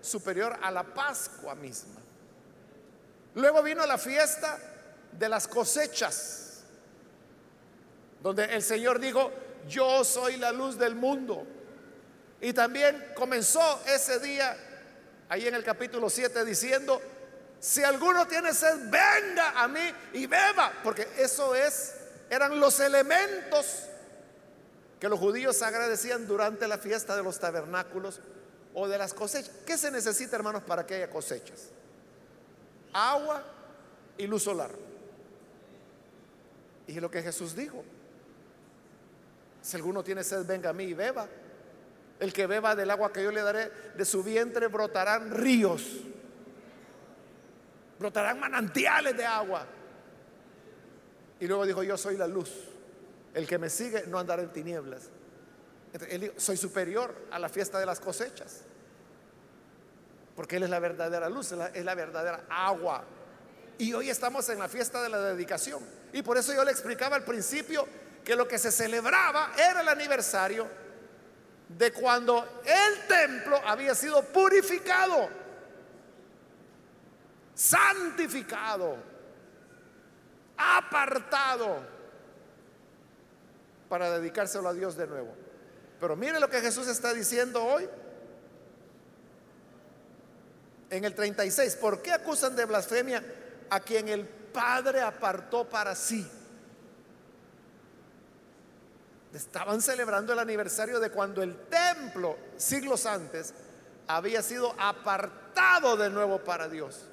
superior a la Pascua misma. Luego vino la fiesta de las cosechas, donde el Señor dijo, yo soy la luz del mundo. Y también comenzó ese día, ahí en el capítulo 7, diciendo, si alguno tiene sed, venga a mí y beba, porque eso es, eran los elementos que los judíos agradecían durante la fiesta de los tabernáculos o de las cosechas. ¿Qué se necesita, hermanos, para que haya cosechas? Agua y luz solar. Y lo que Jesús dijo. Si alguno tiene sed, venga a mí y beba. El que beba del agua que yo le daré, de su vientre brotarán ríos. Brotarán manantiales de agua. Y luego dijo, yo soy la luz. El que me sigue no andará en tinieblas. soy superior a la fiesta de las cosechas. Porque Él es la verdadera luz, es la verdadera agua. Y hoy estamos en la fiesta de la dedicación. Y por eso yo le explicaba al principio que lo que se celebraba era el aniversario de cuando el templo había sido purificado, santificado, apartado para dedicárselo a Dios de nuevo. Pero mire lo que Jesús está diciendo hoy. En el 36, ¿por qué acusan de blasfemia a quien el Padre apartó para sí? Estaban celebrando el aniversario de cuando el templo, siglos antes, había sido apartado de nuevo para Dios.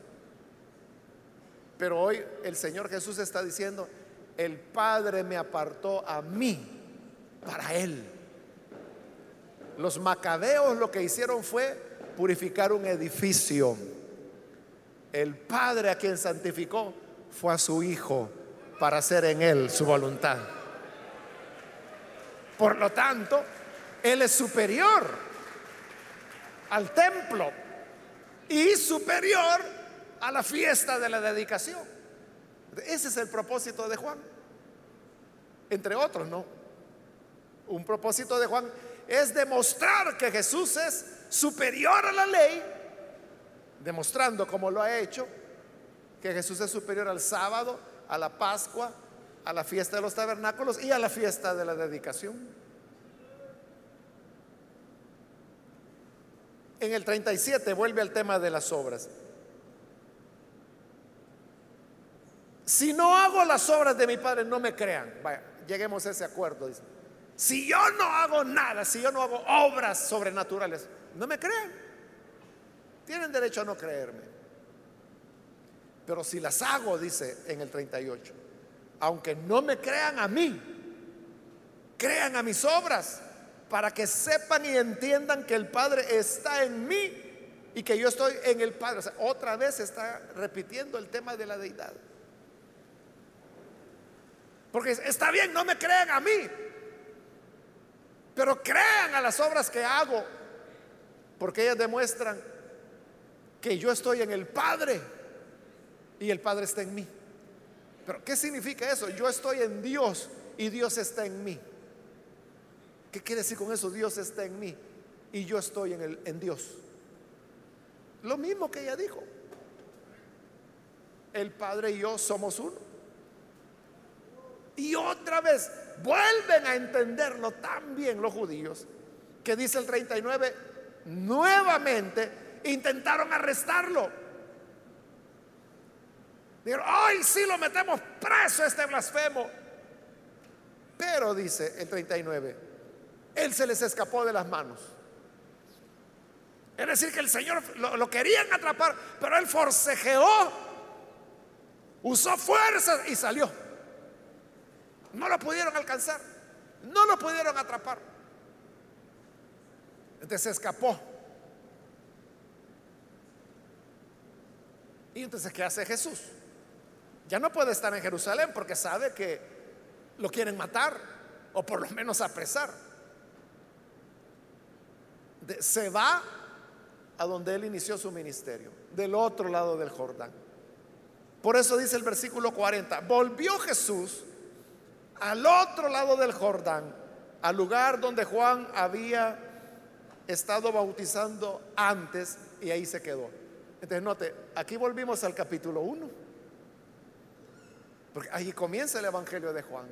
Pero hoy el Señor Jesús está diciendo, el Padre me apartó a mí para Él. Los macabeos lo que hicieron fue purificar un edificio. El Padre a quien santificó fue a su Hijo para hacer en Él su voluntad. Por lo tanto, Él es superior al templo y superior a la fiesta de la dedicación. Ese es el propósito de Juan. Entre otros, ¿no? Un propósito de Juan es demostrar que Jesús es superior a la ley, demostrando como lo ha hecho, que Jesús es superior al sábado, a la Pascua, a la fiesta de los tabernáculos y a la fiesta de la dedicación. En el 37 vuelve al tema de las obras. Si no hago las obras de mi Padre, no me crean. Vaya, lleguemos a ese acuerdo. Si yo no hago nada, si yo no hago obras sobrenaturales, no me crean. Tienen derecho a no creerme. Pero si las hago, dice en el 38, aunque no me crean a mí, crean a mis obras, para que sepan y entiendan que el Padre está en mí y que yo estoy en el Padre. otra vez está repitiendo el tema de la deidad. Porque está bien, no me crean a mí, pero crean a las obras que hago, porque ellas demuestran que yo estoy en el Padre y el Padre está en mí. Pero ¿qué significa eso? Yo estoy en Dios y Dios está en mí. ¿Qué quiere decir con eso? Dios está en mí y yo estoy en, el, en Dios. Lo mismo que ella dijo. El Padre y yo somos uno. Y otra vez vuelven a entenderlo tan bien los judíos que dice el 39, nuevamente intentaron arrestarlo Dijeron, hoy sí lo metemos preso este blasfemo. Pero dice el 39, él se les escapó de las manos. Es decir, que el Señor lo, lo querían atrapar, pero él forcejeó, usó fuerzas y salió. No lo pudieron alcanzar, no lo pudieron atrapar. Entonces se escapó. Y entonces, ¿qué hace Jesús? Ya no puede estar en Jerusalén porque sabe que lo quieren matar o por lo menos apresar. se va a donde él inició su ministerio, del otro lado del Jordán. Por eso dice el versículo 40, volvió Jesús al otro lado del Jordán, al lugar donde Juan había estado bautizando antes y ahí se quedó. Entonces note, aquí volvimos al capítulo 1, porque ahí comienza el Evangelio de Juan.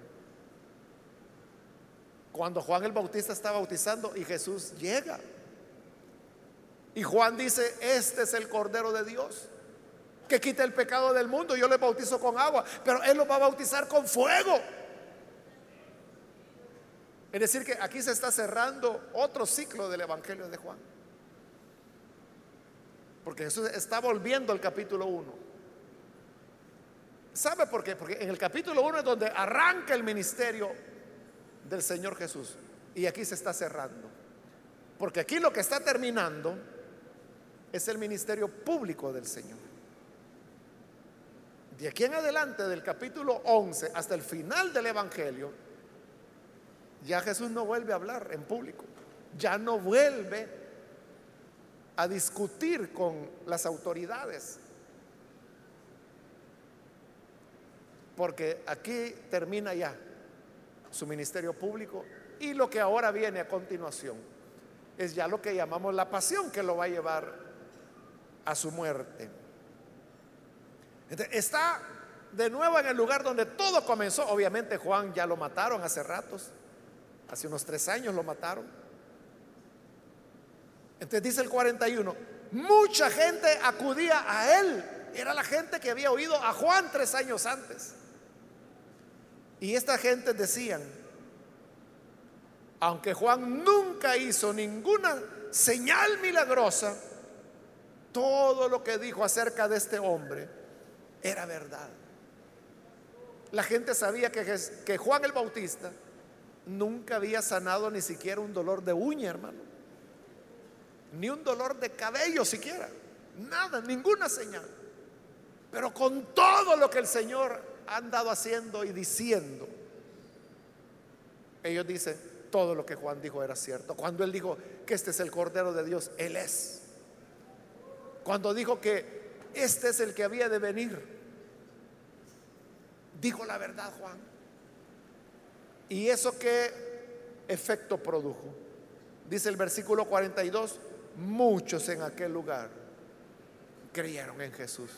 Cuando Juan el Bautista está bautizando y Jesús llega. Y Juan dice, este es el Cordero de Dios que quita el pecado del mundo. Yo le bautizo con agua, pero Él lo va a bautizar con fuego. Es decir, que aquí se está cerrando otro ciclo del Evangelio de Juan. Porque Jesús está volviendo al capítulo 1. ¿Sabe por qué? Porque en el capítulo 1 es donde arranca el ministerio del Señor Jesús. Y aquí se está cerrando. Porque aquí lo que está terminando es el ministerio público del Señor. De aquí en adelante, del capítulo 11 hasta el final del Evangelio, ya Jesús no vuelve a hablar en público, ya no vuelve a discutir con las autoridades. Porque aquí termina ya su ministerio público y lo que ahora viene a continuación es ya lo que llamamos la pasión que lo va a llevar a su muerte. está de nuevo en el lugar donde todo comenzó. Obviamente Juan ya lo mataron hace ratos. Hace unos tres años lo mataron. Entonces dice el 41, mucha gente acudía a él. Era la gente que había oído a Juan tres años antes. Y esta gente decían, aunque Juan nunca hizo ninguna señal milagrosa, todo lo que dijo acerca de este hombre era verdad. La gente sabía que, que Juan el Bautista nunca había sanado ni siquiera un dolor de uña, hermano. Ni un dolor de cabello siquiera. Nada, ninguna señal. Pero con todo lo que el Señor ha andado haciendo y diciendo, ellos dicen, todo lo que Juan dijo era cierto. Cuando él dijo que este es el Cordero de Dios, él es. Cuando dijo que este es el que había de venir, dijo la verdad Juan. ¿Y eso qué efecto produjo? Dice el versículo 42, muchos en aquel lugar creyeron en Jesús.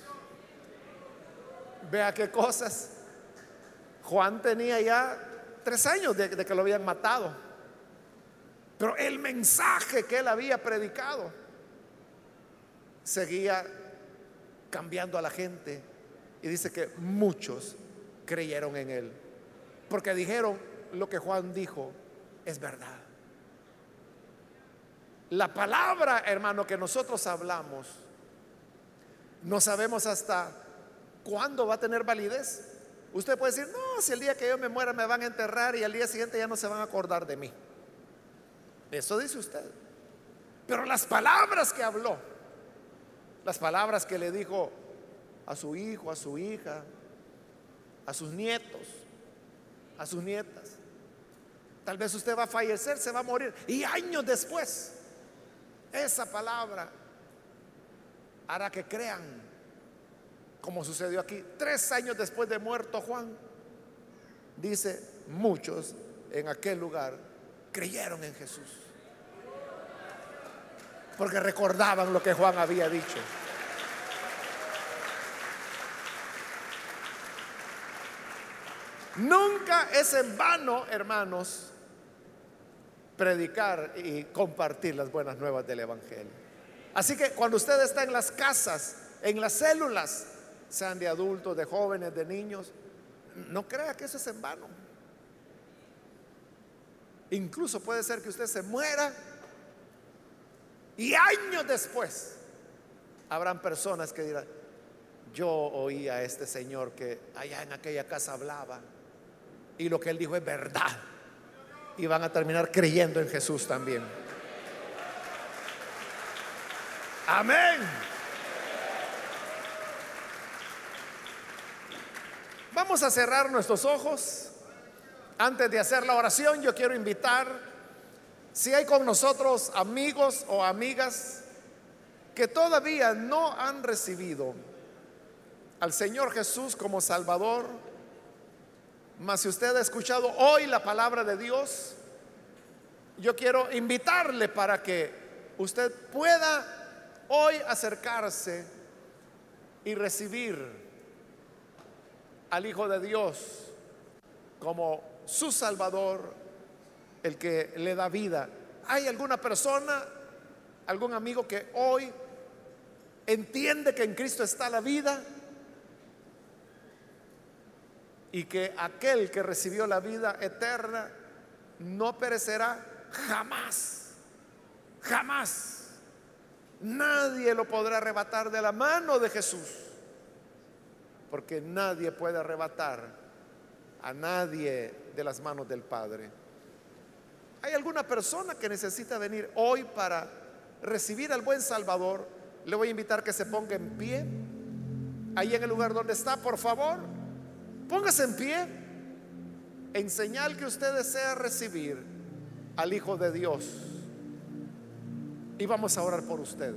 Vea qué cosas. Juan tenía ya tres años de, que lo habían matado. Pero el mensaje que él había predicado seguía cambiando a la gente. Y dice que muchos creyeron en él. Porque dijeron, lo que Juan dijo es verdad. La palabra, hermano, que nosotros hablamos, no sabemos hasta cuándo va a tener validez. Usted puede decir, no, si el día que yo me muera me van a enterrar y al día siguiente ya no se van a acordar de mí. Eso dice usted. Pero las palabras que habló, las palabras que le dijo a su hijo, a su hija, a sus nietos, a sus nietas, Tal vez usted va a fallecer, se va a morir. Y años después, esa palabra hará que crean, como sucedió aquí. Tres años después de muerto Juan, dice, muchos en aquel lugar creyeron en Jesús. Porque recordaban lo que Juan había dicho. Nunca es en vano, hermanos, predicar y compartir las buenas nuevas del Evangelio. Así que cuando usted está en las casas, en las células, sean de adultos, de jóvenes, de niños, no crea que eso es en vano. Incluso puede ser que usted se muera y años después habrán personas que dirán, yo oí a este señor que allá en aquella casa hablaba y lo que él dijo es verdad y van a terminar creyendo en Jesús también. Amén. Vamos a cerrar nuestros ojos. Antes de hacer la oración, yo quiero invitar Si hay con nosotros amigos o amigas que todavía no han recibido al Señor Jesús como Salvador, mas si usted ha escuchado hoy la palabra de Dios, yo quiero invitarle para que usted pueda hoy acercarse y recibir al Hijo de Dios como su Salvador, el que le da vida. ¿Hay alguna persona, algún amigo que hoy entiende que en Cristo está la vida? Y que aquel que recibió la vida eterna no perecerá jamás, jamás. Nadie lo podrá arrebatar de la mano de Jesús, porque nadie puede arrebatar a nadie de las manos del Padre. ¿Hay alguna persona que necesita venir hoy para recibir al buen Salvador? Le voy a invitar que se ponga en pie, ahí en el lugar donde está, por favor. Póngase en pie en señal que usted desea recibir al Hijo de Dios. Y vamos a orar por usted.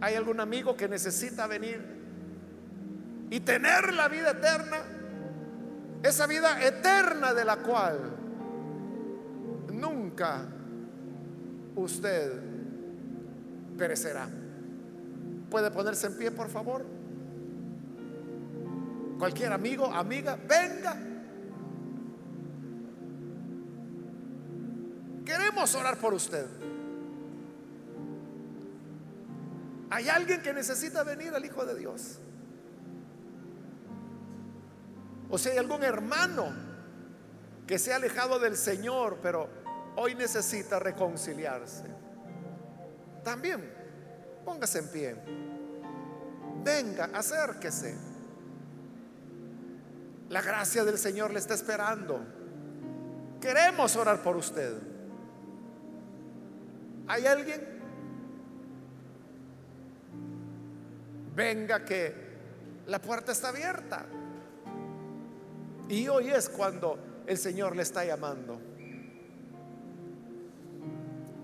¿Hay algún amigo que necesita venir y tener la vida eterna? Esa vida eterna de la cual nunca usted perecerá. ¿Puede ponerse en pie, por favor? Cualquier amigo, amiga, venga. Queremos orar por usted. Hay alguien que necesita venir al Hijo de Dios. O si hay algún hermano que se ha alejado del Señor, pero hoy necesita reconciliarse. También póngase en pie. Venga, acérquese. La gracia del Señor le está esperando. Queremos orar por usted. ¿Hay alguien? Venga que la puerta está abierta. Y hoy es cuando el Señor le está llamando.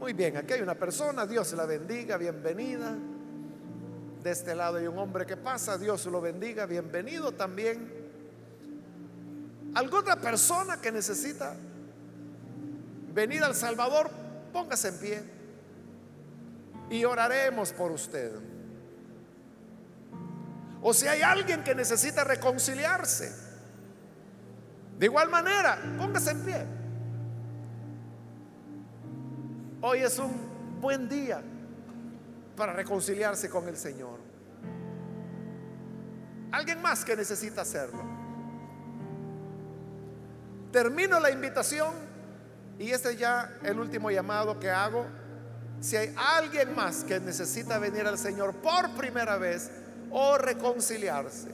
Muy bien, aquí hay una persona, Dios la bendiga, bienvenida. De este lado hay un hombre que pasa, Dios lo bendiga, bienvenido también. ¿Alguna persona que necesita venir al Salvador? Póngase en pie y oraremos por usted. O si hay alguien que necesita reconciliarse, de igual manera, póngase en pie. Hoy es un buen día para reconciliarse con el Señor. Alguien más que necesita hacerlo. Termino la invitación y este es ya el último llamado que hago si hay alguien más que necesita venir al Señor por primera vez o reconciliarse,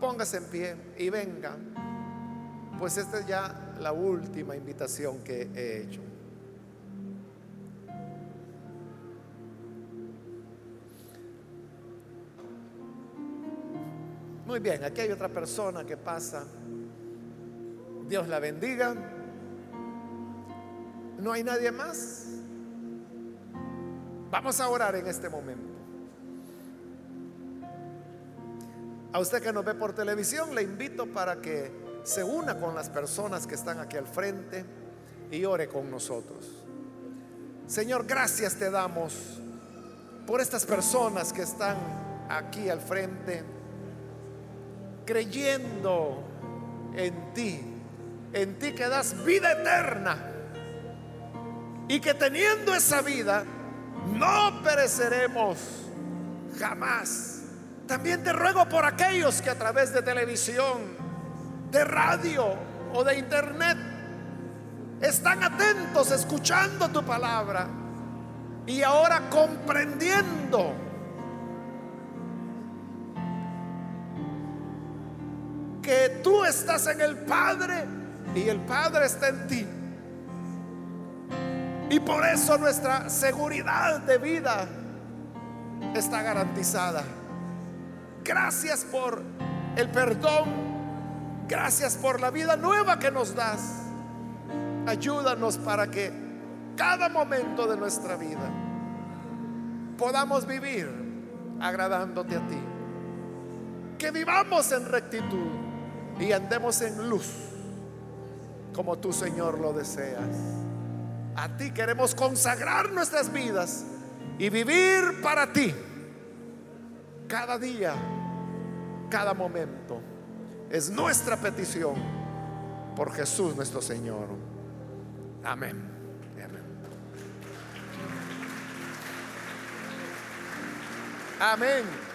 póngase en pie y venga. Pues esta es ya la última invitación que he hecho. Muy bien, aquí hay otra persona que pasa. Dios la bendiga. ¿No hay nadie más? Vamos a orar en este momento. A usted que nos ve por televisión, le invito para que se una con las personas que están aquí al frente y ore con nosotros. Señor, gracias te damos por estas personas que están aquí al frente, creyendo en ti, en ti que das vida eterna y que teniendo esa vida, no pereceremos jamás. También te ruego por aquellos que a través de televisión, de radio o de internet están atentos escuchando tu palabra y ahora comprendiendo que tú estás en el Padre y el Padre está en ti. Y por eso nuestra seguridad de vida está garantizada. Gracias por el perdón. Gracias por la vida nueva que nos das. Ayúdanos para que cada momento de nuestra vida podamos vivir agradándote a ti. Que vivamos en rectitud y andemos en luz como tú, Señor, lo deseas. A ti queremos consagrar nuestras vidas y vivir para ti cada día, cada momento. Es nuestra petición por Jesús nuestro Señor. Amén. Amén. Amén.